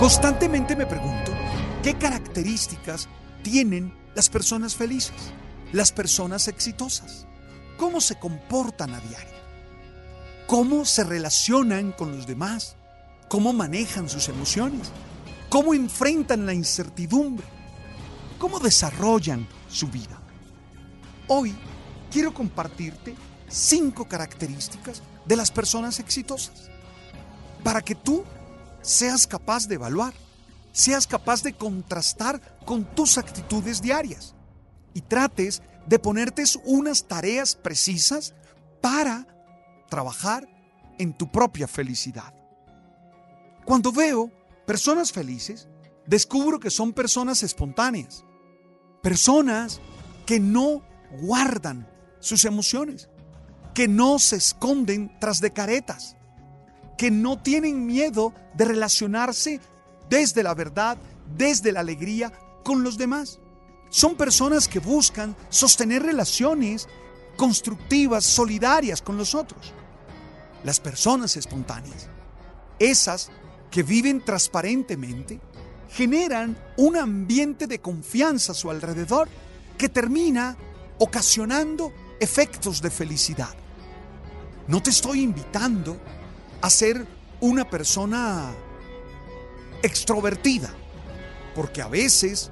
Constantemente me pregunto, ¿qué características tienen las personas felices, las personas exitosas? ¿Cómo se comportan a diario? ¿Cómo se relacionan con los demás? ¿Cómo manejan sus emociones? ¿Cómo enfrentan la incertidumbre? ¿Cómo desarrollan su vida? Hoy quiero compartirte cinco características de las personas exitosas para que tú seas capaz de evaluar, seas capaz de contrastar con tus actitudes diarias y trates de ponerte unas tareas precisas para trabajar en tu propia felicidad. Cuando veo personas felices, descubro que son personas espontáneas, personas que no guardan sus emociones, que no se esconden tras de caretas, que no tienen miedo de relacionarse desde la verdad, desde la alegría con los demás. Son personas que buscan sostener relaciones constructivas, solidarias con los otros. Las personas espontáneas, esas que viven transparentemente, generan un ambiente de confianza a su alrededor que termina ocasionando efectos de felicidad. No te estoy invitando a ser una persona extrovertida, porque a veces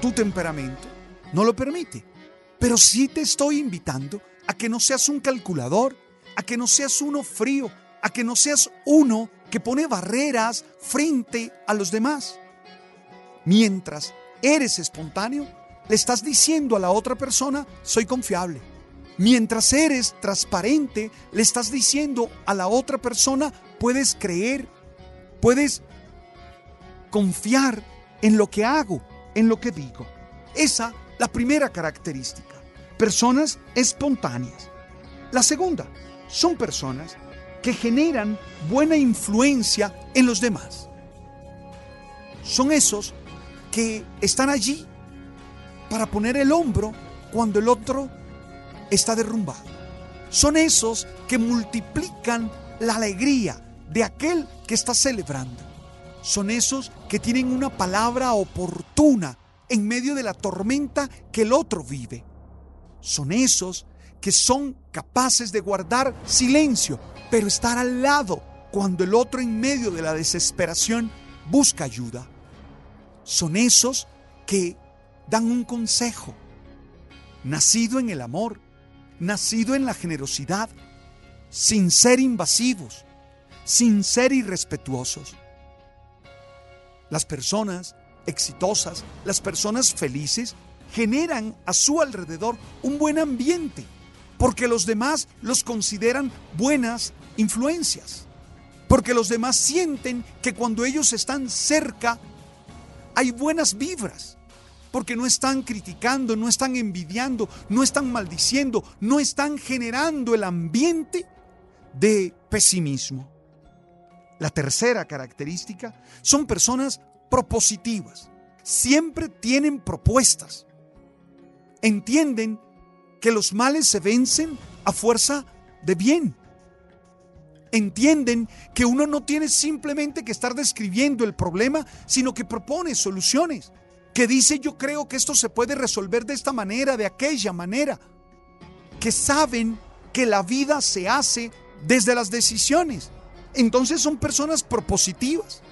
tu temperamento no lo permite. Pero sí te estoy invitando a que no seas un calculador, a que no seas uno frío, a que no seas uno que pone barreras frente a los demás. Mientras eres espontáneo, le estás diciendo a la otra persona, soy confiable Mientras eres transparente, le estás diciendo a la otra persona, puedes creer, puedes confiar en lo que hago, en lo que digo. Esa, la primera característica. Personas espontáneas. La segunda, son personas que generan buena influencia en los demás. Son esos que están allí para poner el hombro cuando el otro está derrumbado. Son esos que multiplican la alegría de aquel que está celebrando. Son esos que tienen una palabra oportuna en medio de la tormenta que el otro vive. Son esos que son capaces de guardar silencio, pero estar al lado cuando el otro en medio de la desesperación busca ayuda. Son esos que dan un consejo, nacido en el amor, nacido en la generosidad, sin ser invasivos, sin ser irrespetuosos. Las personas exitosas, las personas felices, generan a su alrededor un buen ambiente, porque los demás los consideran buenas influencias, porque los demás sienten que cuando ellos están cerca hay buenas vibras porque no están criticando, no están envidiando, no están maldiciendo, no están generando el ambiente de pesimismo. La tercera característica son personas propositivas. Siempre tienen propuestas. Entienden que los males se vencen a fuerza de bien. Entienden que uno no tiene simplemente que estar describiendo el problema, sino que propone soluciones que dice yo creo que esto se puede resolver de esta manera, de aquella manera, que saben que la vida se hace desde las decisiones. Entonces son personas propositivas,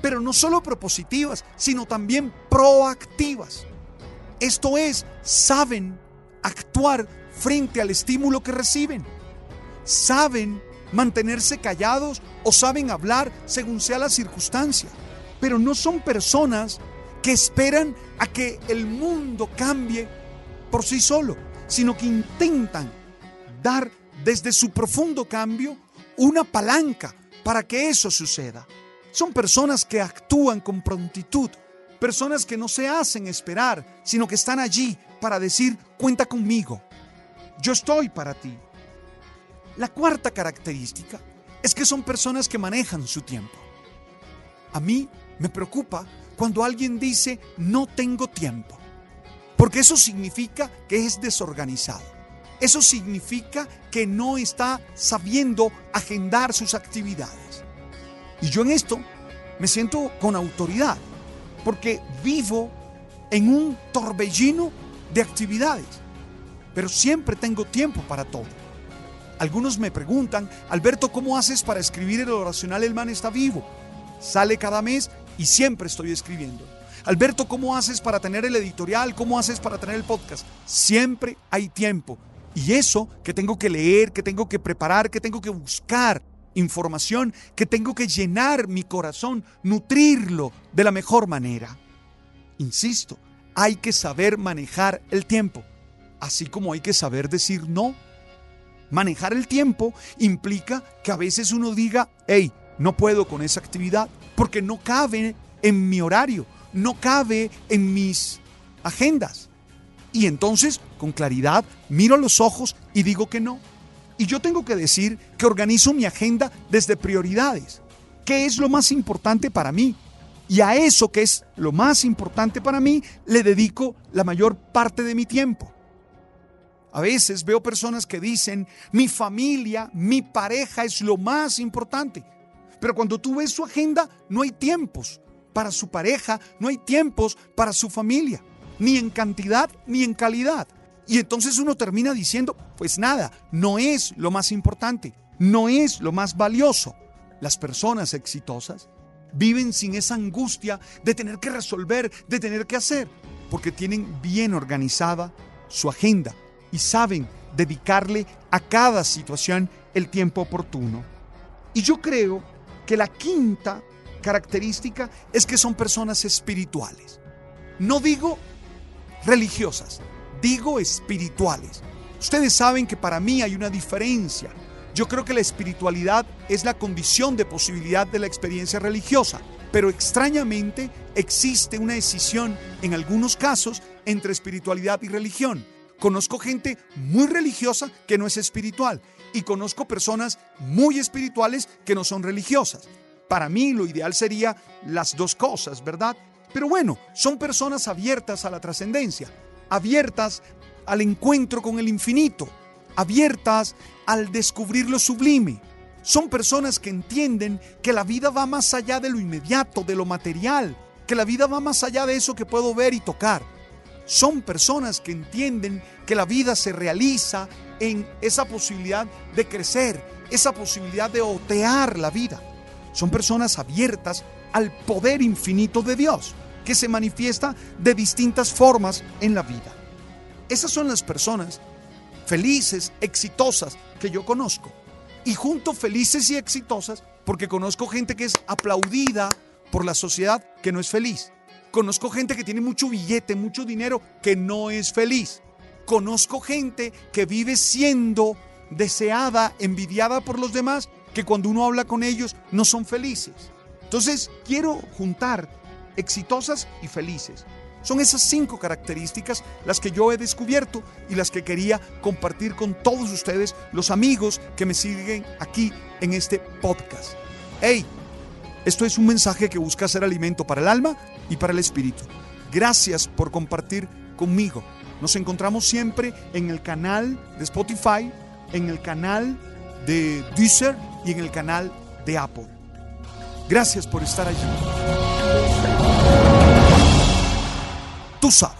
pero no solo propositivas, sino también proactivas. Esto es, saben actuar frente al estímulo que reciben. Saben mantenerse callados o saben hablar según sea la circunstancia. Pero no son personas que esperan a que el mundo cambie por sí solo, sino que intentan dar desde su profundo cambio una palanca para que eso suceda. Son personas que actúan con prontitud, personas que no se hacen esperar, sino que están allí para decir, cuenta conmigo, yo estoy para ti. La cuarta característica es que son personas que manejan su tiempo. A mí me preocupa cuando alguien dice no tengo tiempo, porque eso significa que es desorganizado. Eso significa que no está sabiendo agendar sus actividades. Y yo en esto me siento con autoridad, porque vivo en un torbellino de actividades, pero siempre tengo tiempo para todo. Algunos me preguntan, Alberto, ¿cómo haces para escribir el oracional El Man está vivo? Sale cada mes y siempre estoy escribiendo. Alberto, ¿cómo haces para tener el editorial? ¿Cómo haces para tener el podcast? Siempre hay tiempo. Y eso que tengo que leer, que tengo que preparar, que tengo que buscar información, que tengo que llenar mi corazón, nutrirlo de la mejor manera. Insisto, hay que saber manejar el tiempo, así como hay que saber decir no. Manejar el tiempo implica que a veces uno diga, hey, no puedo con esa actividad porque no cabe en mi horario, no cabe en mis agendas. Y entonces, con claridad, miro los ojos y digo que no. Y yo tengo que decir que organizo mi agenda desde prioridades. ¿Qué es lo más importante para mí? Y a eso que es lo más importante para mí, le dedico la mayor parte de mi tiempo. A veces veo personas que dicen, mi familia, mi pareja es lo más importante. Pero cuando tú ves su agenda, no hay tiempos para su pareja, no hay tiempos para su familia, ni en cantidad ni en calidad. Y entonces uno termina diciendo, pues nada, no es lo más importante, no es lo más valioso. Las personas exitosas viven sin esa angustia de tener que resolver, de tener que hacer, porque tienen bien organizada su agenda y saben dedicarle a cada situación el tiempo oportuno. Y yo creo que la quinta característica es que son personas espirituales. No digo religiosas, digo espirituales. Ustedes saben que para mí hay una diferencia. Yo creo que la espiritualidad es la condición de posibilidad de la experiencia religiosa, pero extrañamente existe una decisión en algunos casos entre espiritualidad y religión. Conozco gente muy religiosa que no es espiritual y conozco personas muy espirituales que no son religiosas. Para mí lo ideal sería las dos cosas, ¿verdad? Pero bueno, son personas abiertas a la trascendencia, abiertas al encuentro con el infinito, abiertas al descubrir lo sublime. Son personas que entienden que la vida va más allá de lo inmediato, de lo material, que la vida va más allá de eso que puedo ver y tocar. Son personas que entienden que la vida se realiza en esa posibilidad de crecer, esa posibilidad de otear la vida. Son personas abiertas al poder infinito de Dios, que se manifiesta de distintas formas en la vida. Esas son las personas felices, exitosas que yo conozco. Y junto felices y exitosas porque conozco gente que es aplaudida por la sociedad que no es feliz. Conozco gente que tiene mucho billete, mucho dinero, que no es feliz. Conozco gente que vive siendo deseada, envidiada por los demás, que cuando uno habla con ellos no son felices. Entonces, quiero juntar exitosas y felices. Son esas cinco características las que yo he descubierto y las que quería compartir con todos ustedes, los amigos que me siguen aquí en este podcast. Hey, esto es un mensaje que busca ser alimento para el alma y para el espíritu. Gracias por compartir conmigo nos encontramos siempre en el canal de Spotify, en el canal de Deezer y en el canal de Apple. Gracias por estar allí. Tú sabes.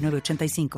906985.